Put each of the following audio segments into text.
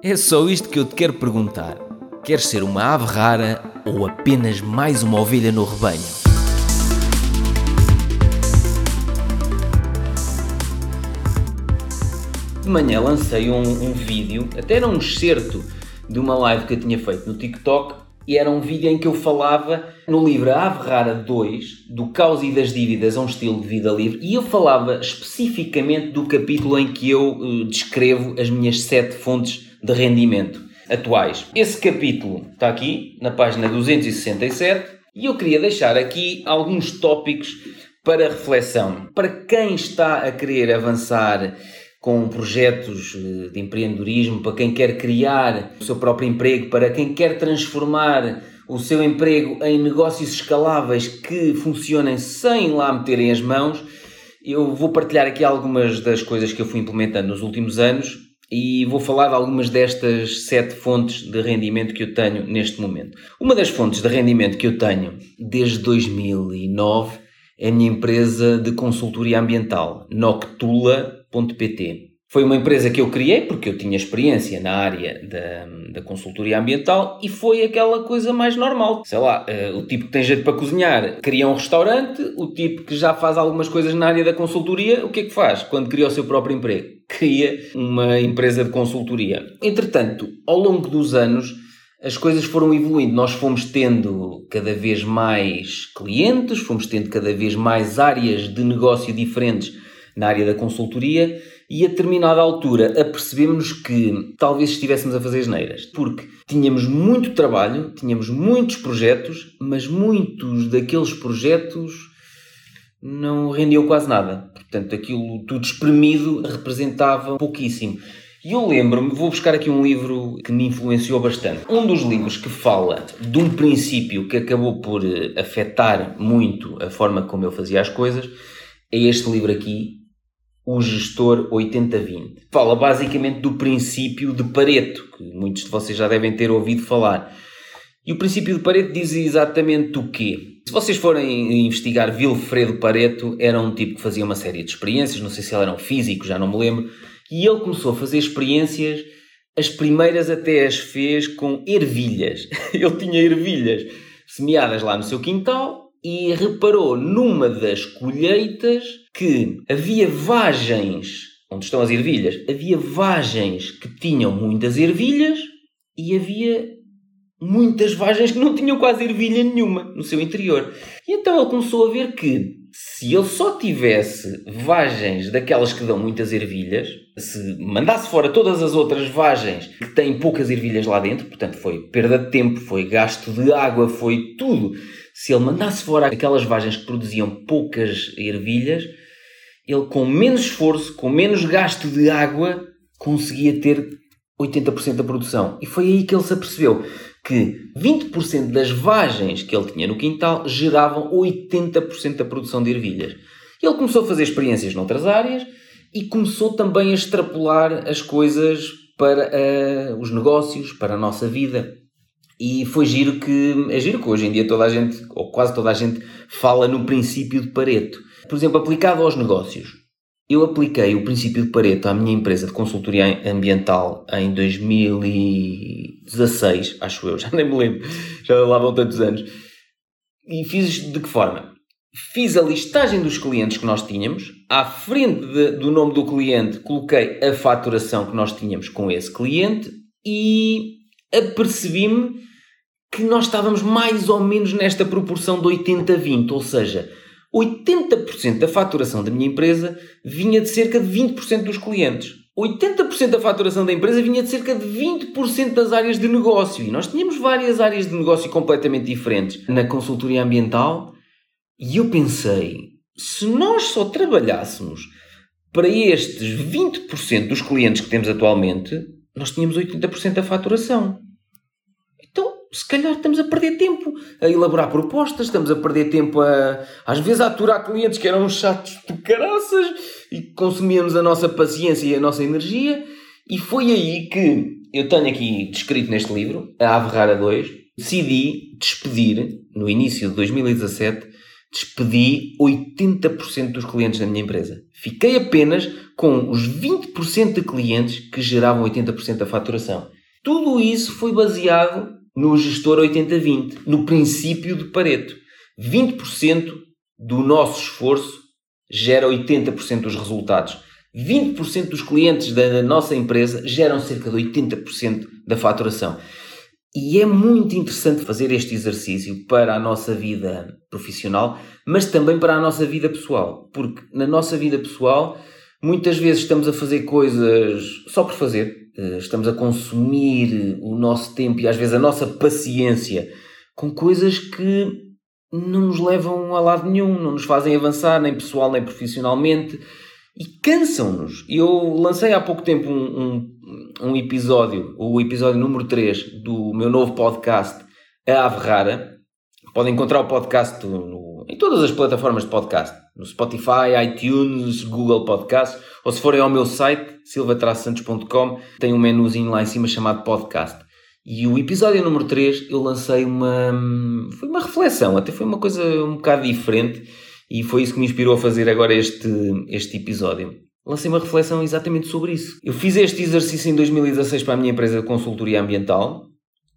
É só isto que eu te quero perguntar. Queres ser uma ave rara ou apenas mais uma ovelha no rebanho? De manhã lancei um, um vídeo, até era um excerto de uma live que eu tinha feito no TikTok e era um vídeo em que eu falava no livro Ave Rara 2, do caos e das dívidas a um estilo de vida livre, e eu falava especificamente do capítulo em que eu uh, descrevo as minhas sete fontes de rendimento atuais. Esse capítulo está aqui, na página 267, e eu queria deixar aqui alguns tópicos para reflexão. Para quem está a querer avançar com projetos eh, de empreendedorismo, para quem quer criar o seu próprio emprego, para quem quer transformar o seu emprego em negócios escaláveis que funcionem sem lá meterem as mãos, eu vou partilhar aqui algumas das coisas que eu fui implementando nos últimos anos e vou falar de algumas destas sete fontes de rendimento que eu tenho neste momento. Uma das fontes de rendimento que eu tenho desde 2009 é a minha empresa de consultoria ambiental, noctula.pt. Foi uma empresa que eu criei porque eu tinha experiência na área da, da consultoria ambiental e foi aquela coisa mais normal. Sei lá, uh, o tipo que tem jeito para cozinhar cria um restaurante, o tipo que já faz algumas coisas na área da consultoria, o que é que faz quando cria o seu próprio emprego? Cria uma empresa de consultoria. Entretanto, ao longo dos anos, as coisas foram evoluindo. Nós fomos tendo cada vez mais clientes, fomos tendo cada vez mais áreas de negócio diferentes na área da consultoria e a determinada altura apercebemos que talvez estivéssemos a fazer neiras, porque tínhamos muito trabalho, tínhamos muitos projetos, mas muitos daqueles projetos não rendiam quase nada. Portanto, aquilo tudo espremido representava pouquíssimo. E eu lembro-me, vou buscar aqui um livro que me influenciou bastante. Um dos livros que fala de um princípio que acabou por eh, afetar muito a forma como eu fazia as coisas é este livro aqui, o gestor 80-20. Fala basicamente do princípio de Pareto, que muitos de vocês já devem ter ouvido falar. E o princípio de Pareto diz exatamente o quê? Se vocês forem investigar Vilfredo Pareto, era um tipo que fazia uma série de experiências, não sei se ele era um físico, já não me lembro, e ele começou a fazer experiências, as primeiras até as fez com ervilhas. ele tinha ervilhas semeadas lá no seu quintal e reparou numa das colheitas que havia vagens, onde estão as ervilhas, havia vagens que tinham muitas ervilhas e havia muitas vagens que não tinham quase ervilha nenhuma no seu interior. E então ele começou a ver que se ele só tivesse vagens daquelas que dão muitas ervilhas, se mandasse fora todas as outras vagens que têm poucas ervilhas lá dentro, portanto foi perda de tempo, foi gasto de água, foi tudo se ele mandasse fora aquelas vagens que produziam poucas ervilhas, ele com menos esforço, com menos gasto de água, conseguia ter 80% da produção. E foi aí que ele se apercebeu que 20% das vagens que ele tinha no quintal geravam 80% da produção de ervilhas. Ele começou a fazer experiências noutras áreas e começou também a extrapolar as coisas para uh, os negócios, para a nossa vida. E foi giro que. É giro que hoje em dia toda a gente, ou quase toda a gente, fala no princípio de Pareto. Por exemplo, aplicado aos negócios. Eu apliquei o princípio de Pareto à minha empresa de consultoria ambiental em 2016, acho eu, já nem me lembro, já lá vão tantos anos. E fiz de que forma? Fiz a listagem dos clientes que nós tínhamos, à frente de, do nome do cliente coloquei a faturação que nós tínhamos com esse cliente e apercebi-me que nós estávamos mais ou menos nesta proporção de 80-20, ou seja, 80% da faturação da minha empresa vinha de cerca de 20% dos clientes. 80% da faturação da empresa vinha de cerca de 20% das áreas de negócio. E nós tínhamos várias áreas de negócio completamente diferentes na consultoria ambiental. E eu pensei, se nós só trabalhássemos para estes 20% dos clientes que temos atualmente, nós tínhamos 80% da faturação se calhar estamos a perder tempo a elaborar propostas, estamos a perder tempo a, às vezes, a aturar clientes que eram chatos de caraças e consumíamos a nossa paciência e a nossa energia. E foi aí que eu tenho aqui descrito neste livro, A Ave Rara 2, decidi despedir, no início de 2017, despedi 80% dos clientes da minha empresa. Fiquei apenas com os 20% de clientes que geravam 80% da faturação. Tudo isso foi baseado no gestor 80-20, no princípio de Pareto. 20% do nosso esforço gera 80% dos resultados. 20% dos clientes da nossa empresa geram cerca de 80% da faturação. E é muito interessante fazer este exercício para a nossa vida profissional, mas também para a nossa vida pessoal. Porque na nossa vida pessoal, muitas vezes estamos a fazer coisas só por fazer, estamos a consumir o nosso tempo e às vezes a nossa paciência com coisas que não nos levam a lado nenhum, não nos fazem avançar, nem pessoal nem profissionalmente e cansam-nos. Eu lancei há pouco tempo um, um, um, episódio, o episódio número 3 do meu novo podcast, A Ave Rara. Podem encontrar o podcast no, em todas as plataformas de podcast, no Spotify, iTunes, Google Podcast, ou se forem ao meu site, silvatraçantos.com, tem um menuzinho lá em cima chamado podcast. E o episódio número 3 eu lancei uma. Foi uma reflexão, até foi uma coisa um bocado diferente e foi isso que me inspirou a fazer agora este, este episódio. Lancei uma reflexão exatamente sobre isso. Eu fiz este exercício em 2016 para a minha empresa de consultoria ambiental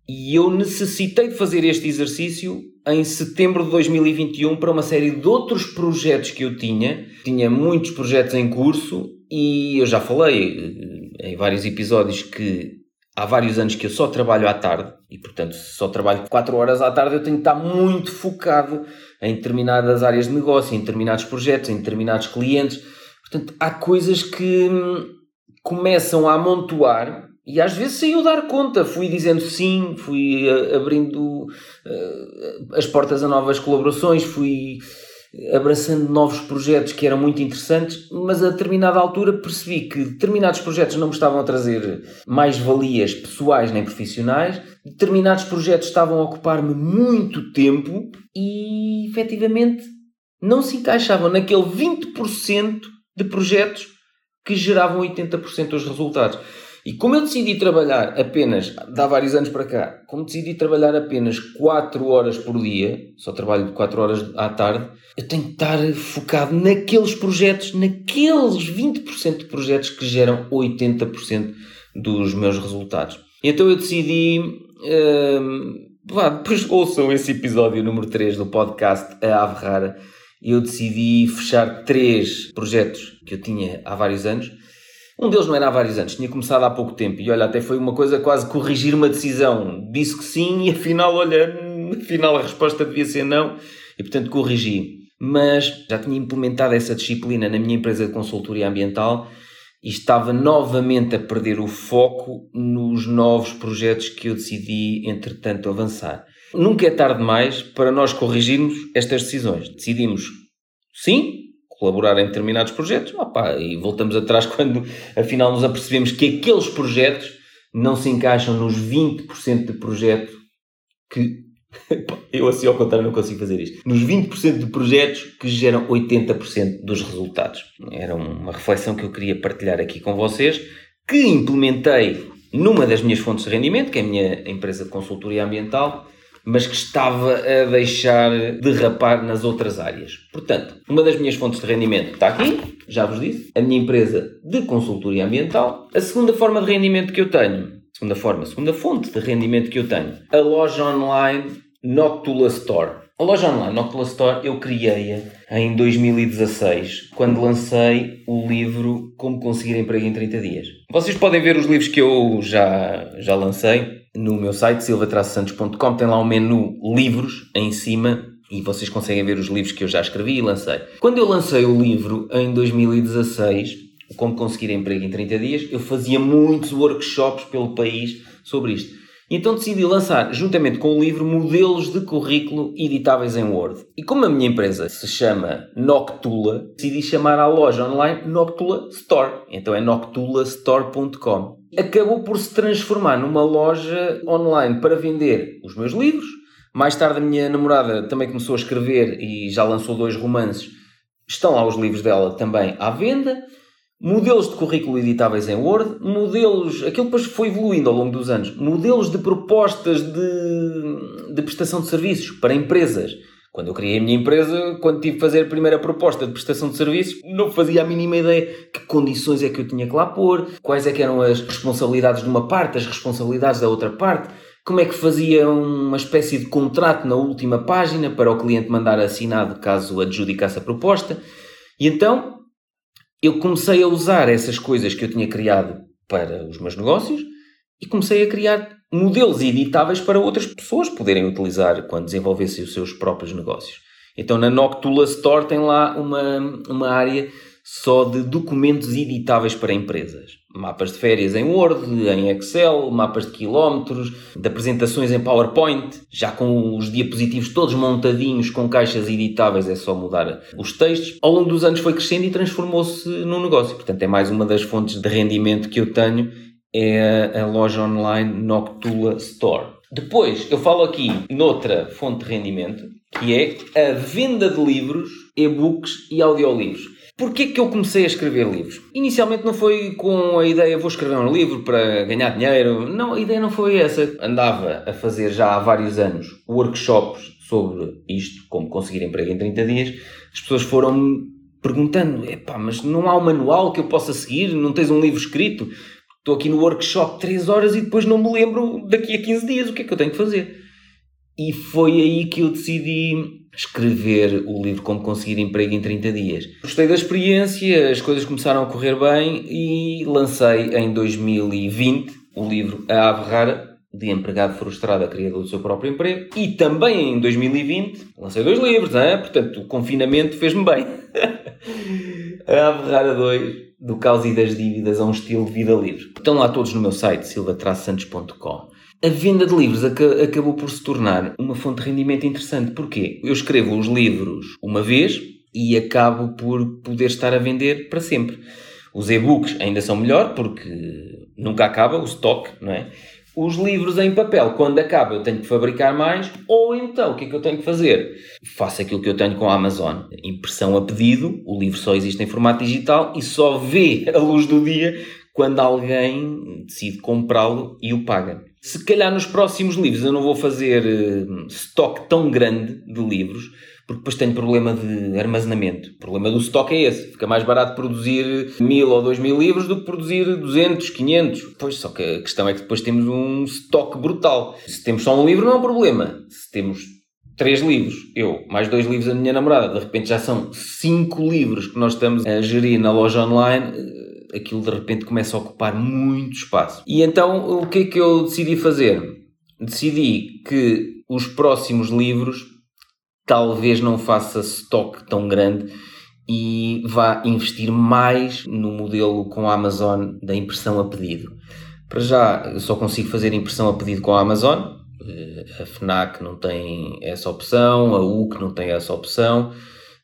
e eu necessitei de fazer este exercício em setembro de 2021 para uma série de outros projetos que eu tinha. Tinha muitos projetos em curso e eu já falei eh, em vários episódios que há vários anos que eu só trabalho à tarde e, portanto, só trabalho 4 horas à tarde, eu tenho que estar muito focado em determinadas áreas de negócio, em determinados projetos, em determinados clientes. Portanto, há coisas que hum, começam a amontoar e às vezes sem eu dar conta. Fui dizendo sim, fui uh, abrindo uh, as portas a novas colaborações, fui abraçando novos projetos que eram muito interessantes, mas a determinada altura percebi que determinados projetos não me estavam a trazer mais valias pessoais nem profissionais, determinados projetos estavam a ocupar-me muito tempo e efetivamente não se encaixavam naquele 20% de projetos que geravam 80% dos resultados. E como eu decidi trabalhar apenas, há vários anos para cá, como decidi trabalhar apenas 4 horas por dia, só trabalho de 4 horas à tarde, eu tenho que estar focado naqueles projetos, naqueles 20% de projetos que geram 80% dos meus resultados. Então eu decidi. Hum, vá, depois ouçam esse episódio número 3 do podcast A Ave Rara. Eu decidi fechar três projetos que eu tinha há vários anos um deles não era há vários anos, tinha começado há pouco tempo e olha, até foi uma coisa quase corrigir uma decisão. Disse que sim e afinal, olha, afinal a resposta devia ser não e portanto corrigi. Mas já tinha implementado essa disciplina na minha empresa de consultoria ambiental e estava novamente a perder o foco nos novos projetos que eu decidi, entretanto, avançar. Nunca é tarde demais para nós corrigirmos estas decisões. Decidimos sim, colaborar em determinados projetos, opa, e voltamos atrás quando afinal nos apercebemos que aqueles projetos não se encaixam nos 20% de projeto que. Eu assim ao contrário não consigo fazer isto. Nos 20% de projetos que geram 80% dos resultados. Era uma reflexão que eu queria partilhar aqui com vocês, que implementei numa das minhas fontes de rendimento, que é a minha empresa de consultoria ambiental, mas que estava a deixar derrapar nas outras áreas. Portanto, uma das minhas fontes de rendimento está aqui, já vos disse, a minha empresa de consultoria ambiental. A segunda forma de rendimento que eu tenho, segunda forma, segunda fonte de rendimento que eu tenho, a loja online Noctula Store. A loja online Noctula Store eu criei-a em 2016, quando lancei o livro Como Conseguir Emprego em 30 Dias. Vocês podem ver os livros que eu já, já lancei no meu site silva-santos.com tem lá um menu livros em cima e vocês conseguem ver os livros que eu já escrevi e lancei. Quando eu lancei o livro em 2016, Como Conseguir Emprego em 30 Dias, eu fazia muitos workshops pelo país sobre isto. Então decidi lançar, juntamente com o livro, modelos de currículo editáveis em Word. E como a minha empresa se chama Noctula, decidi chamar a loja online Noctula Store. Então é noctulastore.com acabou por se transformar numa loja online para vender os meus livros. Mais tarde a minha namorada também começou a escrever e já lançou dois romances. Estão lá os livros dela também à venda. Modelos de currículo editáveis em Word, modelos, aquilo depois foi evoluindo ao longo dos anos, modelos de propostas de, de prestação de serviços para empresas Quando eu criei a minha empresa, quando tive que fazer a primeira proposta de prestação de serviços, não fazia a mínima ideia que condições é que eu tinha que lá pôr, quais é que eram as responsabilidades de uma parte, as responsabilidades da outra parte, como é que fazia uma espécie de contrato na última página para o cliente mandar assinado caso adjudicasse a proposta. E então eu comecei a usar essas coisas que eu tinha criado para os meus negócios e comecei a criar modelos editáveis para outras pessoas poderem utilizar quando desenvolvessem os seus próprios negócios. Então na Noctula Store tem lá uma, uma área só de documentos editáveis para empresas. Mapas de férias em Word, em Excel, mapas de quilómetros, de apresentações em PowerPoint, já com os diapositivos todos montadinhos com caixas editáveis, é só mudar os textos. Ao longo dos anos foi crescendo e transformou-se num negócio. Portanto, é mais uma das fontes de rendimento que eu tenho é a loja online Noctula Store. Depois, eu falo aqui noutra fonte de rendimento, que é a venda de livros, e-books e audiolivros. Porquê que eu comecei a escrever livros? Inicialmente não foi com a ideia vou escrever um livro para ganhar dinheiro. Não, a ideia não foi essa. Andava a fazer já há vários anos workshops sobre isto, como conseguir emprego em 30 dias. As pessoas foram perguntando, epá, mas não há um manual que eu possa seguir? Não tens um livro escrito? Estou aqui no workshop 3 horas e depois não me lembro daqui a 15 dias o que é que eu tenho que fazer. E foi aí que eu decidi escrever o livro Como Conseguir Emprego em 30 Dias. Gostei da experiência, as coisas começaram a correr bem e lancei em 2020 o livro A Ave Rara, de empregado frustrado a criador do seu próprio emprego. E também em 2020 lancei dois livros, hein? portanto o confinamento fez-me bem. a Ave Rara 2 do caos e das dívidas a um estilo de vida livre. Estão lá todos no meu site, silva-santos.com. A venda de livros acabou por se tornar uma fonte de rendimento interessante. Porquê? Eu escrevo os livros uma vez e acabo por poder estar a vender para sempre. Os e-books ainda são melhor porque nunca acaba o stock, não é? Os livros em papel, quando acaba, eu tenho que fabricar mais, ou então o que é que eu tenho que fazer? Faço aquilo que eu tenho com a Amazon: impressão a pedido, o livro só existe em formato digital e só vê a luz do dia quando alguém decide comprá-lo e o paga. Se calhar nos próximos livros eu não vou fazer uh, estoque tão grande de livros, porque depois tenho problema de armazenamento. O problema do estoque é esse. Fica mais barato produzir mil ou dois mil livros do que produzir 200, 500. Pois, só que a questão é que depois temos um estoque brutal. Se temos só um livro não é um problema. Se temos três livros, eu, mais dois livros da minha namorada, de repente já são cinco livros que nós estamos a gerir na loja online aquilo de repente começa a ocupar muito espaço. E então o que é que eu decidi fazer? Decidi que os próximos livros talvez não faça estoque tão grande e vá investir mais no modelo com a Amazon da impressão a pedido. Para já, eu só consigo fazer impressão a pedido com a Amazon. Eh, a FNAC não tem essa opção, a UC não tem essa opção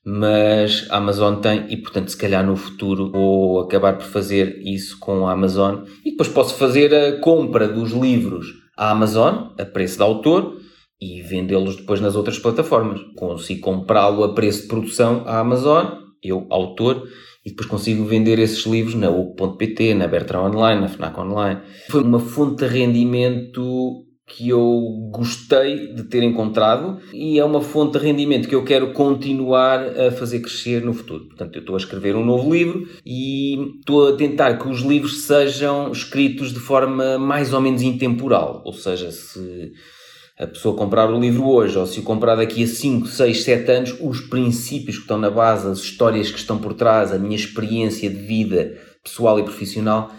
mas a Amazon tem e portanto se calhar no futuro vou acabar por fazer isso com a Amazon e depois posso fazer a compra dos livros à Amazon a preço de autor e vendê-los depois nas outras plataformas. Consigo comprá-lo a preço de produção à Amazon, eu, autor, e depois consigo vender esses livros na UP.pt, na Bertrand Online, na FNAC Online. Foi uma fonte de rendimento que eu gostei de ter encontrado e é uma fonte de rendimento que eu quero continuar a fazer crescer no futuro. Portanto, eu estou a escrever um novo livro e estou a tentar que os livros sejam escritos de forma mais ou menos intemporal. Ou seja, se a pessoa comprar o livro hoje ou se o comprar daqui a 5, 6, 7 anos, os princípios que estão na base, as histórias que estão por trás, a minha experiência de vida pessoal e profissional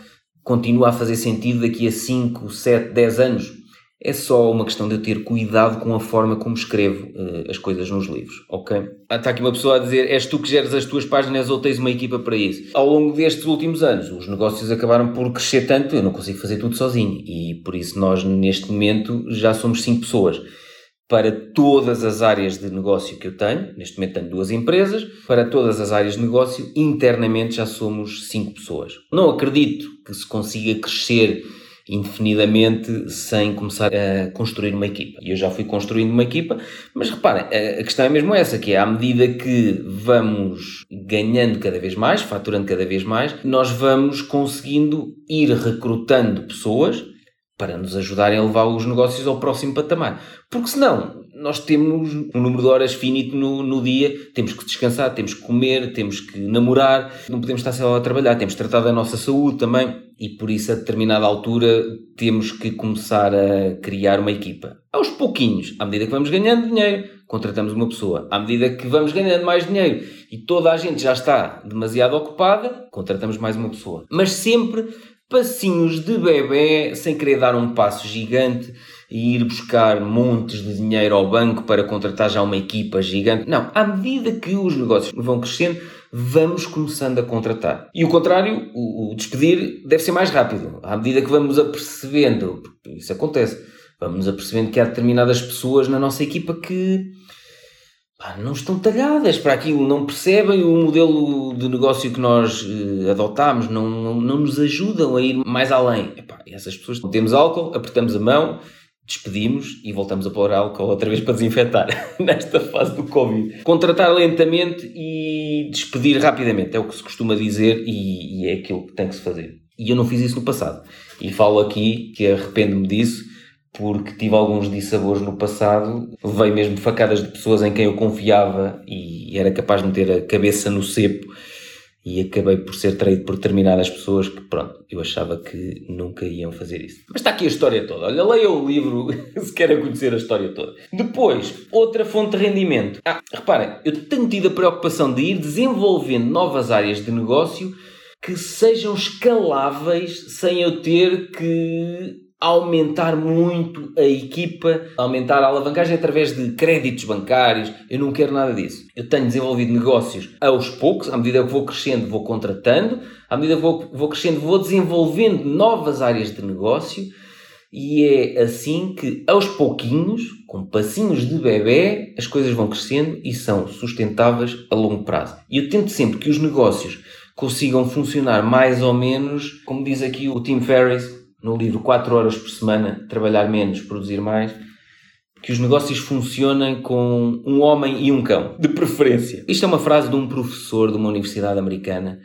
continua a fazer sentido daqui a 5, 7, 10 anos é só uma questão de eu ter cuidado com a forma como escrevo uh, as coisas nos livros, ok? Ah, está aqui uma pessoa a dizer, és tu que geres as tuas páginas ou tens uma equipa para isso? Ao longo destes últimos anos, os negócios acabaram por crescer tanto, eu não consigo fazer tudo sozinho. E por isso nós, neste momento, já somos 5 pessoas. Para todas as áreas de negócio que eu tenho, neste momento tenho duas empresas, para todas as áreas de negócio, internamente já somos 5 pessoas. Não acredito que se consiga crescer indefinidamente sem começar a construir uma equipa. E eu já fui construindo uma equipa, mas reparem, a questão é mesmo essa, que é à medida que vamos ganhando cada vez mais, faturando cada vez mais, nós vamos conseguindo ir recrutando pessoas para nos ajudarem a levar os negócios ao próximo patamar. Porque senão, nós temos um número de horas finito no, no dia, temos que descansar, temos que comer, temos que namorar, não podemos estar só a trabalhar, temos que tratar da nossa saúde também e por isso a determinada altura temos que começar a criar uma equipa. Aos pouquinhos, à medida que vamos ganhando dinheiro, contratamos uma pessoa. À medida que vamos ganhando mais dinheiro e toda a gente já está demasiado ocupada, contratamos mais uma pessoa. Mas sempre passinhos de bebê, sem querer dar um passo gigante e ir buscar montes de dinheiro ao banco para contratar já uma equipa gigante. Não, à medida que os negócios vão crescendo, vamos começando a contratar. E o contrário, o, despedir deve ser mais rápido. À medida que vamos apercebendo, isso acontece, vamos apercebendo que há determinadas pessoas na nossa equipa que pá, não estão talhadas para aquilo, não percebem o modelo de negócio que nós uh, adotámos, não, não, não, nos ajudam a ir mais além. Epá, essas pessoas, temos álcool, apertamos a mão, despedimos e voltamos a pôr álcool outra vez para desinfetar nesta fase do Covid. Contratar lentamente e despedir rapidamente é o que se costuma dizer e, e é aquilo que tem que se fazer. E eu não fiz isso no passado. E falo aqui que arrependo-me disso porque tive alguns dissabores no passado, veio mesmo facadas de pessoas em quem eu confiava e era capaz de meter a cabeça no cepo e acabei por ser traído por determinadas pessoas que, pronto, eu achava que nunca iam fazer isso. Mas está aqui a história toda. Olha, leia o livro se querem conhecer a história toda. Depois, outra fonte de rendimento. Ah, reparem, eu tenho tido a preocupação de ir desenvolvendo novas áreas de negócio que sejam escaláveis sem eu ter que aumentar muito a equipa, aumentar a alavancagem através de créditos bancários. Eu não quero nada disso. Eu tenho desenvolvido negócios aos poucos, à medida que vou crescendo, vou contratando, à medida que vou, vou crescendo, vou desenvolvendo novas áreas de negócio. E é assim que, aos pouquinhos, com passinhos de bebê, as coisas vão crescendo e são sustentáveis a longo prazo. E eu tento sempre que os negócios consigam funcionar mais ou menos, como diz aqui o Tim Ferriss, no livro 4 horas por semana, trabalhar menos, produzir mais, que os negócios funcionem com um homem e um cão, de preferência. Isto é uma frase de um professor de uma universidade americana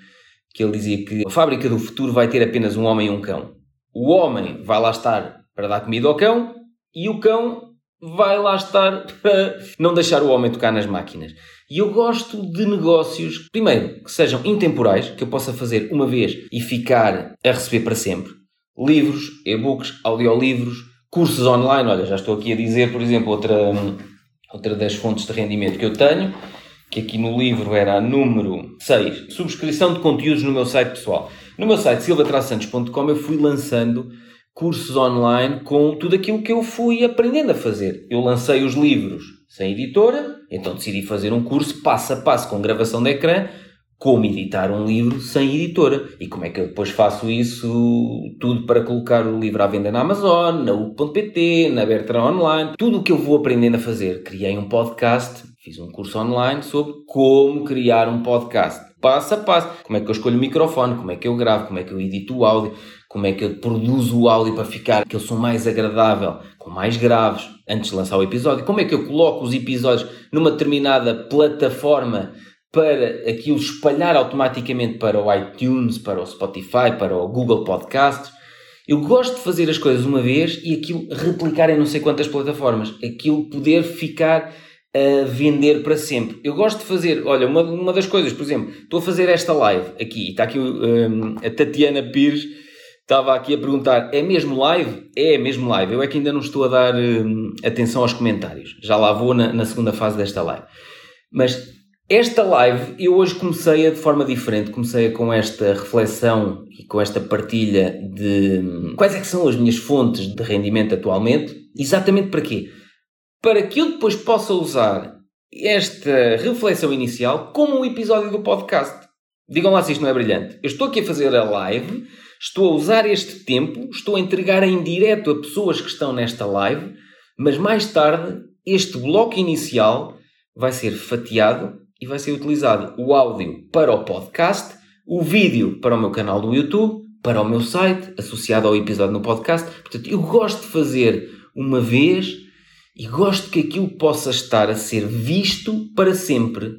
que ele dizia que a fábrica do futuro vai ter apenas um homem e um cão. O homem vai lá estar para dar comida ao cão e o cão vai lá estar para não deixar o homem tocar nas máquinas. E eu gosto de negócios, primeiro, que sejam intemporais, que eu possa fazer uma vez e ficar a receber para sempre livros, e-books, audiolivros, cursos online. Olha, já estou aqui a dizer, por exemplo, outra, outra das fontes de rendimento que eu tenho, que aqui no livro era a número 6, subscrição de conteúdos no meu site pessoal. No meu site silvatrasantos.com eu fui lançando cursos online com tudo aquilo que eu fui aprendendo a fazer. Eu lancei os livros sem editora, então decidi fazer um curso passo a passo com gravação de ecrã como editar um livro sem editora? E como é que eu depois faço isso tudo para colocar o livro à venda na Amazon, na U.pt, na Bertrand Online, tudo o que eu vou aprendendo a fazer. Criei um podcast, fiz um curso online sobre como criar um podcast, passo a passo, como é que eu escolho o microfone, como é que eu gravo, como é que eu edito o áudio, como é que eu produzo o áudio para ficar que eu sou mais agradável, com mais graves, antes de lançar o episódio, como é que eu coloco os episódios numa determinada plataforma para aquilo espalhar automaticamente para o iTunes, para o Spotify, para o Google Podcasts. Eu gosto de fazer as coisas uma vez e aquilo replicar em não sei quantas plataformas. Aquilo poder ficar a vender para sempre. Eu gosto de fazer, olha, uma, uma das coisas, por exemplo, estou a fazer esta live aqui, está aqui um, a Tatiana Pires, estava aqui a perguntar, é mesmo live? É mesmo live. Eu é que ainda não estou a dar um, atenção aos comentários. Já lá vou na, na segunda fase desta live. Mas esta live eu hoje comecei-a de forma diferente, comecei com esta reflexão e com esta partilha de quais é que são as minhas fontes de rendimento atualmente. Exatamente para quê? Para que eu depois possa usar esta reflexão inicial como um episódio do podcast. Digam lá se isto não é brilhante. Eu estou aqui a fazer a live, estou a usar este tempo, estou a entregar em direto a pessoas que estão nesta live, mas mais tarde este bloco inicial vai ser fatiado e vai ser utilizado o áudio para o podcast, o vídeo para o meu canal do YouTube, para o meu site, associado ao episódio no podcast. Portanto, eu gosto de fazer uma vez e gosto que aquilo possa estar a ser visto para sempre.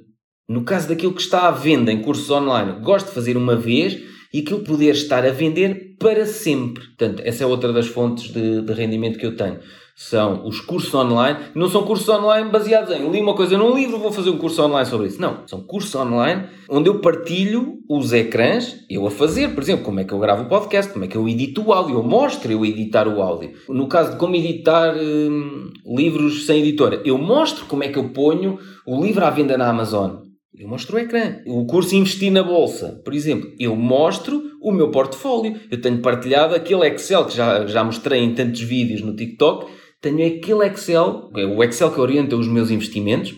No caso daquilo que está à venda em cursos online, gosto de fazer uma vez e aquilo poder estar a vender para sempre. Portanto, essa é outra das fontes de, de rendimento que eu tenho são os cursos online. Não são cursos online baseados em li uma coisa num livro, vou fazer um curso online sobre isso. Não, são cursos online onde eu partilho os ecrãs, eu a fazer, por exemplo, como é que eu gravo o podcast, como é que eu edito o áudio, eu mostro eu editar o áudio. No caso de como editar hum, livros sem editora, eu mostro como é que eu ponho o livro à venda na Amazon. Eu mostro o ecrã. O curso Investir na Bolsa, por exemplo, eu mostro o meu portfólio. Eu tenho partilhado aquele Excel que já, já mostrei em tantos vídeos no TikTok tenho aquele Excel, é o Excel que orienta os meus investimentos,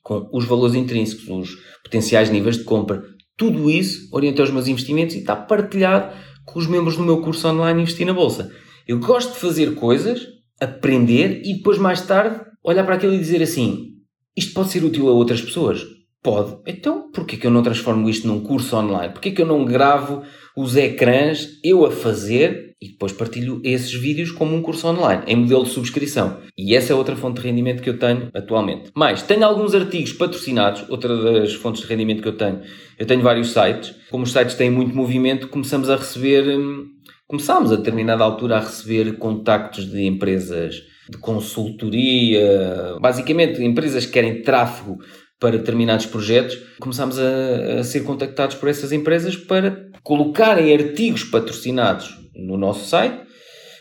com os valores intrínsecos, os potenciais níveis de compra, tudo isso orienta os meus investimentos e está partilhado com os membros do meu curso online Investir na Bolsa. Eu gosto de fazer coisas, aprender e depois mais tarde olhar para aquilo e dizer assim: isto pode ser útil a outras pessoas? Pode. Então, porquê que eu não transformo isto num curso online? Porquê que eu não gravo os ecrãs eu a fazer e depois partilho esses vídeos como um curso online, em modelo de subscrição. E essa é outra fonte de rendimento que eu tenho atualmente. Mais, tenho alguns artigos patrocinados, outra das fontes de rendimento que eu tenho. Eu tenho vários sites. Como os sites têm muito movimento, começamos a receber, hum, começámos a determinada altura a receber contactos de empresas de consultoria, basicamente empresas que querem tráfego para determinados projetos, começámos a, a, ser contactados por essas empresas para colocarem artigos patrocinados no nosso site,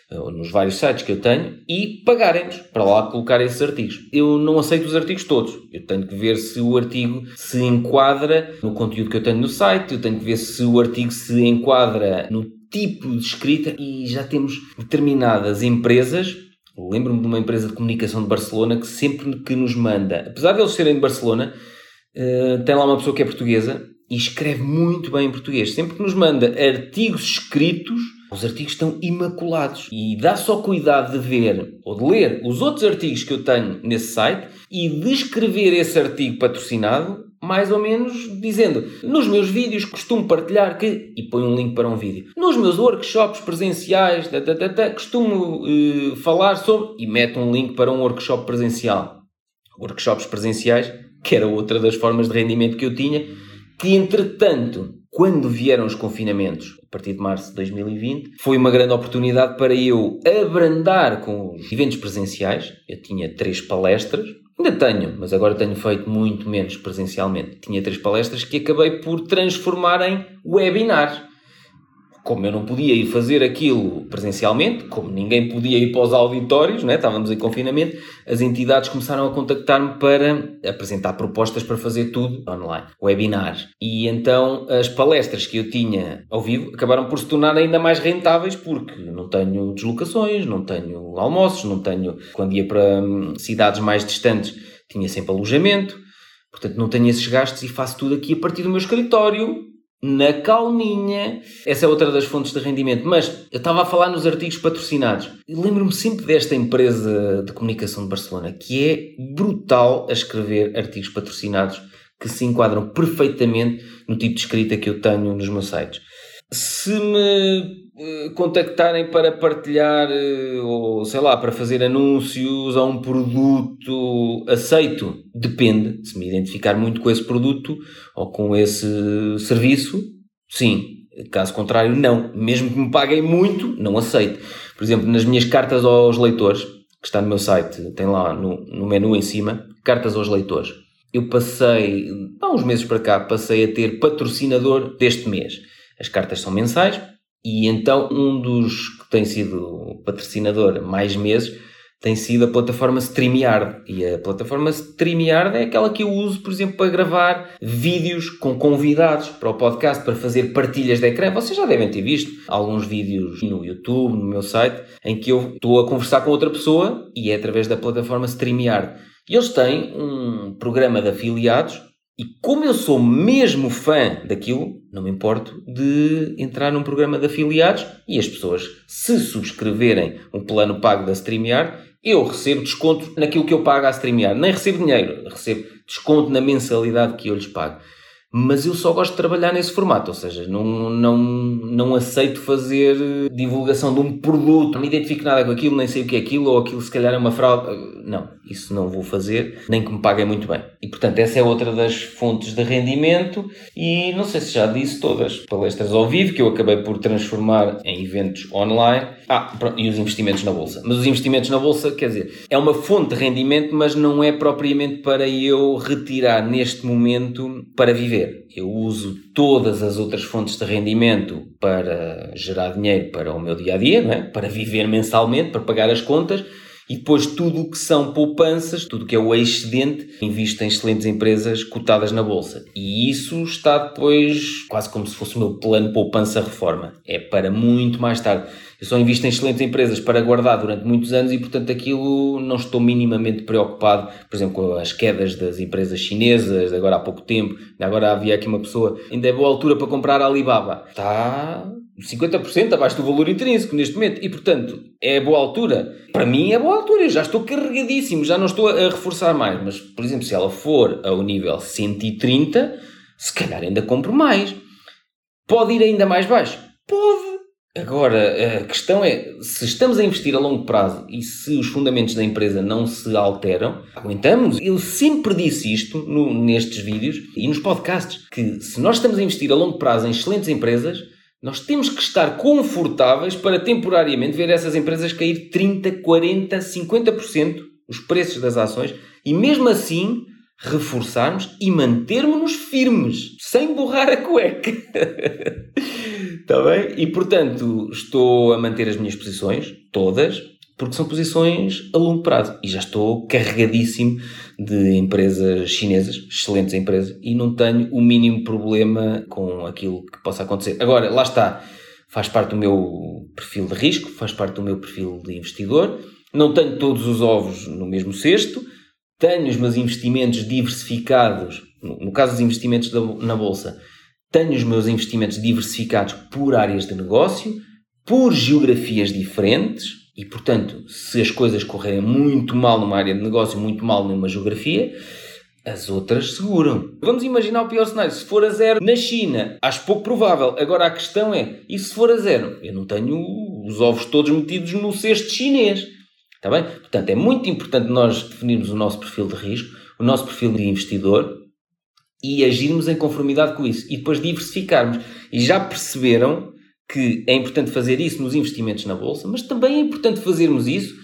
nos vários sites que eu tenho, e pagarem-nos para lá colocar esses artigos. Eu não aceito os artigos todos. Eu tenho que ver se o artigo se enquadra no conteúdo que eu tenho no site, eu tenho que ver se o artigo se enquadra no tipo de escrita e já temos determinadas empresas Lembro-me de uma empresa de comunicação de Barcelona que sempre que nos manda, apesar de eles serem de Barcelona, uh, tem lá uma pessoa que é portuguesa e escreve muito bem em português. Sempre que nos manda artigos escritos, os artigos estão imaculados. E dá só cuidado de ver ou de ler os outros artigos que eu tenho nesse site e de escrever esse artigo patrocinado, mais ou menos dizendo: nos meus vídeos costumo partilhar que. e põe um link para um vídeo. Nos meus workshops presenciais, ta, ta, ta, costumo uh, falar sobre. e mete um link para um workshop presencial. Workshops presenciais, que era outra das formas de rendimento que eu tinha que entretanto, quando vieram os confinamentos, a partir de março de 2020, foi uma grande oportunidade para eu abrandar com os eventos presenciais. Eu tinha três palestras, ainda tenho, mas agora tenho feito muito menos presencialmente. Tinha três palestras que acabei por transformar em webinars como eu não podia ir fazer aquilo presencialmente, como ninguém podia ir para os auditórios, né? estávamos em confinamento, as entidades começaram a contactar-me para apresentar propostas para fazer tudo online, webinars. E então as palestras que eu tinha ao vivo acabaram por se tornar ainda mais rentáveis porque não tenho deslocações, não tenho almoços, não tenho. Quando ia para hum, cidades mais distantes, tinha sempre alojamento. Portanto, não tenho esses gastos e faço tudo aqui a partir do meu escritório, na calminha. Essa é outra das fontes de rendimento. Mas eu estava a falar nos artigos patrocinados. Lembro-me sempre desta empresa de comunicação de Barcelona, que é brutal a escrever artigos patrocinados que se enquadram perfeitamente no tipo de escrita que eu tenho nos meus sites. Se me eh, contactarem para partilhar eh, ou sei lá, para fazer anúncios a um produto aceito, depende. Se me identificar muito com esse produto ou com esse serviço, sim. Caso contrário, não. Mesmo que me paguem muito, não aceito. Por exemplo, nas minhas cartas aos leitores, que está no meu site, tem lá no, no menu em cima, cartas aos leitores. Eu passei, há uns meses para cá, passei a ter patrocinador deste mês. As cartas são mensais, e então um dos que tem sido patrocinador mais meses tem sido a plataforma StreamYard. E a plataforma StreamYard é aquela que eu uso, por exemplo, para gravar vídeos com convidados para o podcast, para fazer partilhas de ecrã. Vocês já devem ter visto alguns vídeos no YouTube, no meu site, em que eu estou a conversar com outra pessoa e é através da plataforma StreamYard. E eles têm um programa de afiliados e como eu sou mesmo fã daquilo, não me importo de entrar num programa de afiliados e as pessoas, se subscreverem um plano pago da StreamYard, eu recebo desconto naquilo que eu pago à StreamYard. Nem recebo dinheiro, recebo desconto na mensalidade que eu lhes pago. Mas eu só gosto de trabalhar nesse formato, ou seja, não, não, não aceito fazer divulgação de um produto, não me identifico nada com aquilo, nem sei o que é aquilo, ou aquilo se calhar é uma fraude. Não, isso não vou fazer, nem que me paguem muito bem. E portanto, essa é outra das fontes de rendimento, e não sei se já disse todas, palestras ao vivo, que eu acabei por transformar em eventos online. Ah, e os investimentos na bolsa. Mas os investimentos na bolsa, quer dizer, é uma fonte de rendimento, mas não é propriamente para eu retirar neste momento para viver. Eu uso todas as outras fontes de rendimento para gerar dinheiro para o meu dia a dia, é? para viver mensalmente, para pagar as contas. E depois tudo o que são poupanças, tudo o que é o excedente, invisto em excelentes empresas cotadas na Bolsa. E isso está depois quase como se fosse o meu plano poupança-reforma. É para muito mais tarde. Eu só invisto em excelentes empresas para guardar durante muitos anos e, portanto, aquilo não estou minimamente preocupado, por exemplo, com as quedas das empresas chinesas, agora há pouco tempo. Agora havia aqui uma pessoa, ainda é boa altura para comprar a Alibaba. Está 50% abaixo do valor intrínseco neste momento e, portanto, é boa altura. Para mim é boa altura, eu já estou carregadíssimo, já não estou a reforçar mais. Mas, por exemplo, se ela for ao nível 130, se calhar ainda compro mais. Pode ir ainda mais baixo? Pode. Agora, a questão é, se estamos a investir a longo prazo e se os fundamentos da empresa não se alteram, aguentamos. Eu sempre disse isto no, nestes vídeos e nos podcasts, que se nós estamos a investir a longo prazo em excelentes empresas, nós temos que estar confortáveis para temporariamente ver essas empresas cair 30, 40, 50% os preços das ações e mesmo assim reforçarmos e mantermos-nos firmes, sem borrar a cueca. Está bem? E portanto, estou a manter as minhas posições, todas, porque são posições a longo prazo. E já estou carregadíssimo de empresas chinesas, excelentes empresas, e não tenho o mínimo problema com aquilo que possa acontecer. Agora, lá está, faz parte do meu perfil de risco, faz parte do meu perfil de investidor. Não tenho todos os ovos no mesmo cesto, tenho os meus investimentos diversificados, no caso dos investimentos na bolsa tenho os meus investimentos diversificados por áreas de negócio, por geografias diferentes e, portanto, se as coisas correrem muito mal numa área de negócio, muito mal numa geografia, as outras seguram. Vamos imaginar o pior cenário. Se for a zero na China, acho pouco provável. Agora a questão é: e se for a zero? Eu não tenho os ovos todos metidos no cesto chinês. Está bem? Portanto, é muito importante nós definirmos o nosso perfil de risco, o nosso perfil de investidor e agirmos em conformidade com isso e depois diversificarmos. E já perceberam que é importante fazer isso nos investimentos na bolsa, mas também é importante fazermos isso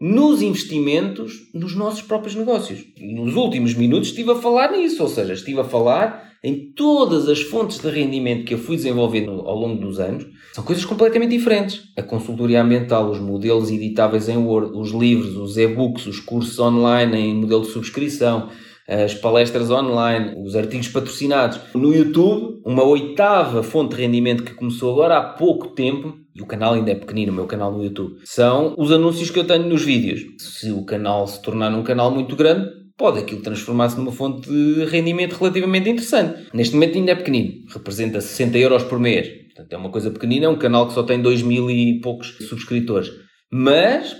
nos investimentos nos nossos próprios negócios. Nos últimos minutos estive a falar nisso, ou seja, estive a falar em todas as fontes de rendimento que eu fui desenvolvendo ao longo dos anos. São coisas completamente diferentes. A consultoria ambiental, os modelos editáveis em Word, os livros, os e-books, os cursos online em modelo de subscrição, as palestras online, os artigos patrocinados. No YouTube, uma oitava fonte de rendimento que começou agora há pouco tempo, e o canal ainda é pequenino, o meu canal no YouTube, são os anúncios que eu tenho nos vídeos. Se o canal se tornar um canal muito grande, pode aquilo transformar-se numa fonte de rendimento relativamente interessante. Neste momento ainda é pequenino, representa 60 euros por mês. Portanto, é uma coisa pequenina, é um canal que só tem 2 mil e poucos subscritores. Mas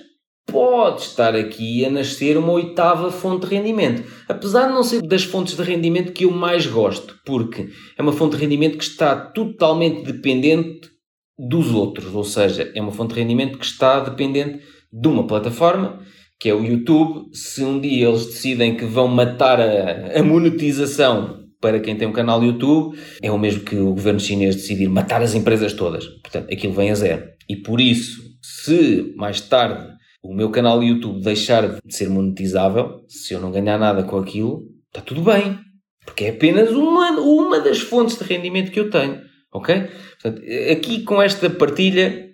pode estar aqui a nascer uma oitava fonte de rendimento. Apesar de não ser das fontes de rendimento que eu mais gosto, porque é uma fonte de rendimento que está totalmente dependente dos outros, ou seja, é uma fonte de rendimento que está dependente de uma plataforma, que é o YouTube. Se um dia eles decidem que vão matar a, a monetização para quem tem um canal YouTube, é o mesmo que o governo chinês decidir matar as empresas todas. Portanto, aquilo vem a zero. E por isso, se mais tarde o meu canal YouTube deixar de ser monetizável, se eu não ganhar nada com aquilo, está tudo bem. Porque é apenas uma, uma das fontes de rendimento que eu tenho. Ok? Portanto, aqui com esta partilha,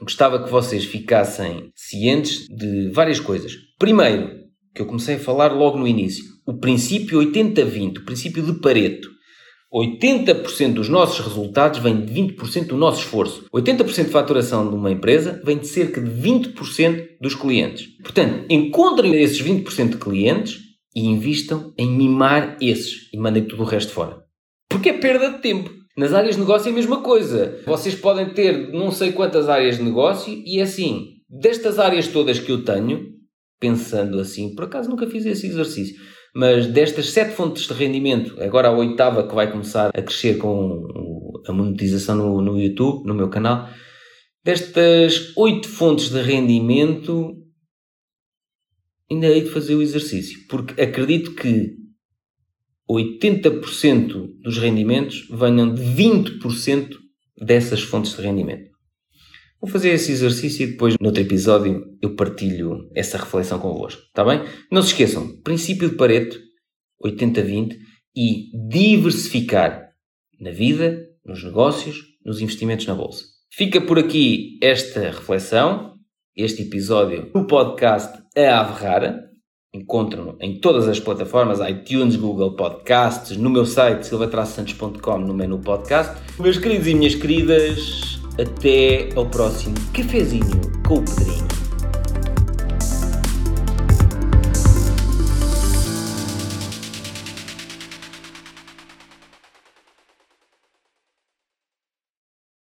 gostava que vocês ficassem cientes de várias coisas. Primeiro, que eu comecei a falar logo no início, o princípio 80-20, o princípio de Pareto. 80% dos nossos resultados vem de 20% do nosso esforço. 80% de faturação de uma empresa vem de cerca de 20% dos clientes. Portanto, encontrem esses 20% de clientes e invistam em mimar esses e mandem tudo o resto fora. Porque é perda de tempo. Nas áreas de negócio é a mesma coisa. Vocês podem ter não sei quantas áreas de negócio e é assim, destas áreas todas que eu tenho, pensando assim, por acaso nunca fiz esse exercício, Mas destas sete fontes de rendimento, agora a oitava que vai começar a crescer com a monetização no, no YouTube, no meu canal, destas oito fontes de rendimento, ainda hei de fazer o exercício, porque acredito que 80% dos rendimentos venham de 20% dessas fontes de rendimento. Vou fazer esse exercício e depois, no outro episódio, eu partilho essa reflexão convosco. Está bem? Não se esqueçam, princípio de Pareto, 80-20, e diversificar na vida, nos negócios, nos investimentos na bolsa. Fica por aqui esta reflexão, este episódio do podcast A Ave Rara. Encontram-no em todas as plataformas, iTunes, Google Podcasts, no meu site silvatraçantos.com no menu podcast. Meus queridos e minhas queridas, até ao próximo cafezinho com o Pedrinho.